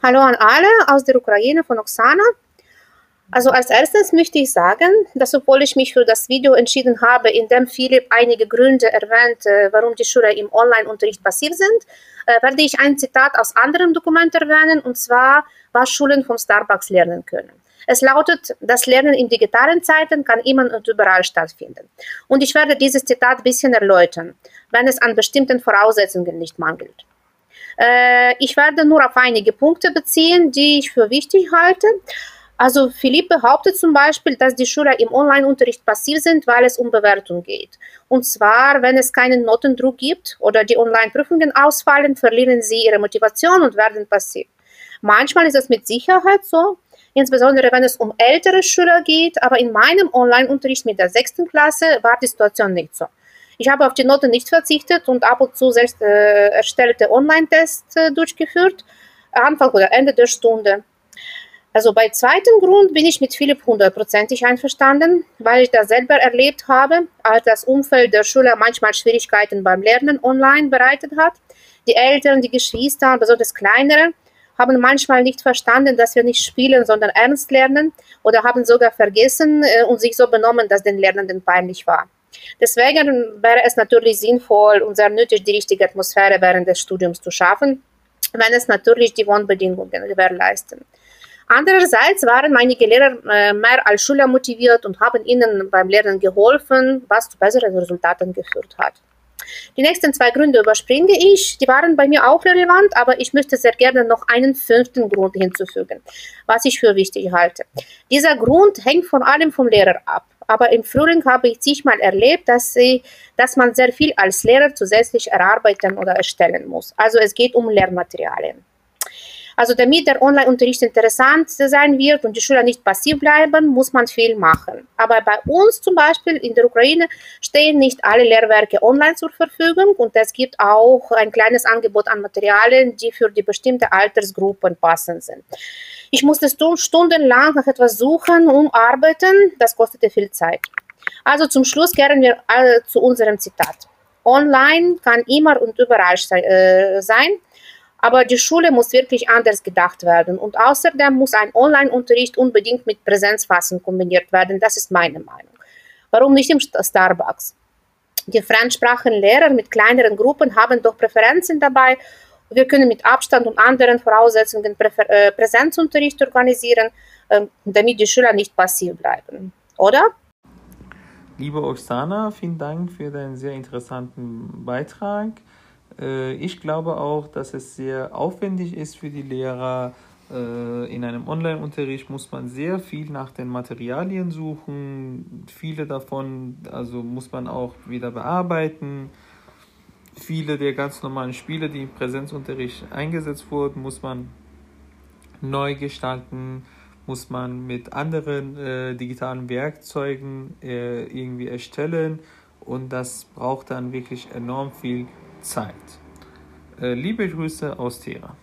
Hallo an alle aus der Ukraine von Oksana. Also als erstes möchte ich sagen, dass obwohl ich mich für das Video entschieden habe, in dem Philipp einige Gründe erwähnt, warum die Schüler im Online-Unterricht passiv sind, äh, werde ich ein Zitat aus anderem Dokument erwähnen, und zwar, was Schulen vom Starbucks lernen können. Es lautet, das Lernen in digitalen Zeiten kann immer und überall stattfinden. Und ich werde dieses Zitat ein bisschen erläutern, wenn es an bestimmten Voraussetzungen nicht mangelt. Äh, ich werde nur auf einige Punkte beziehen, die ich für wichtig halte. Also Philipp behauptet zum Beispiel, dass die Schüler im Online-Unterricht passiv sind, weil es um Bewertung geht. Und zwar, wenn es keinen Notendruck gibt oder die Online-Prüfungen ausfallen, verlieren sie ihre Motivation und werden passiv. Manchmal ist es mit Sicherheit so, insbesondere wenn es um ältere Schüler geht, aber in meinem Online-Unterricht mit der sechsten Klasse war die Situation nicht so. Ich habe auf die Noten nicht verzichtet und ab und zu selbst äh, erstellte Online-Tests äh, durchgeführt, Anfang oder Ende der Stunde. Also bei zweiten Grund bin ich mit Philipp hundertprozentig einverstanden, weil ich das selber erlebt habe, als das Umfeld der Schüler manchmal Schwierigkeiten beim Lernen online bereitet hat. Die Eltern, die Geschwister, besonders kleinere, haben manchmal nicht verstanden, dass wir nicht spielen, sondern ernst lernen oder haben sogar vergessen äh, und sich so benommen, dass den Lernenden peinlich war. Deswegen wäre es natürlich sinnvoll und sehr nötig, die richtige Atmosphäre während des Studiums zu schaffen, wenn es natürlich die Wohnbedingungen gewährleisten. Andererseits waren einige Lehrer äh, mehr als Schüler motiviert und haben ihnen beim Lernen geholfen, was zu besseren Resultaten geführt hat. Die nächsten zwei Gründe überspringe ich. Die waren bei mir auch relevant, aber ich möchte sehr gerne noch einen fünften Grund hinzufügen, was ich für wichtig halte. Dieser Grund hängt vor allem vom Lehrer ab. Aber im Frühling habe ich zigmal erlebt, dass, sie, dass man sehr viel als Lehrer zusätzlich erarbeiten oder erstellen muss. Also es geht um Lehrmaterialien. Also damit der Online-Unterricht interessant sein wird und die Schüler nicht passiv bleiben, muss man viel machen. Aber bei uns zum Beispiel in der Ukraine stehen nicht alle Lehrwerke online zur Verfügung und es gibt auch ein kleines Angebot an Materialien, die für die bestimmte Altersgruppen passend sind. Ich musste stundenlang nach etwas suchen, um arbeiten. Das kostete viel Zeit. Also zum Schluss kehren wir zu unserem Zitat. Online kann immer und überall äh, sein. Aber die Schule muss wirklich anders gedacht werden. Und außerdem muss ein Online-Unterricht unbedingt mit Präsenzfassen kombiniert werden. Das ist meine Meinung. Warum nicht im Starbucks? Die Fremdsprachenlehrer mit kleineren Gruppen haben doch Präferenzen dabei. Wir können mit Abstand und anderen Voraussetzungen äh, Präsenzunterricht organisieren, äh, damit die Schüler nicht passiv bleiben. Oder? Liebe Oksana, vielen Dank für deinen sehr interessanten Beitrag. Äh, ich glaube auch, dass es sehr aufwendig ist für die Lehrer. Äh, in einem Online-Unterricht muss man sehr viel nach den Materialien suchen. Viele davon also muss man auch wieder bearbeiten. Viele der ganz normalen Spiele, die im Präsenzunterricht eingesetzt wurden, muss man neu gestalten, muss man mit anderen äh, digitalen Werkzeugen äh, irgendwie erstellen und das braucht dann wirklich enorm viel Zeit. Äh, liebe Grüße aus Tera.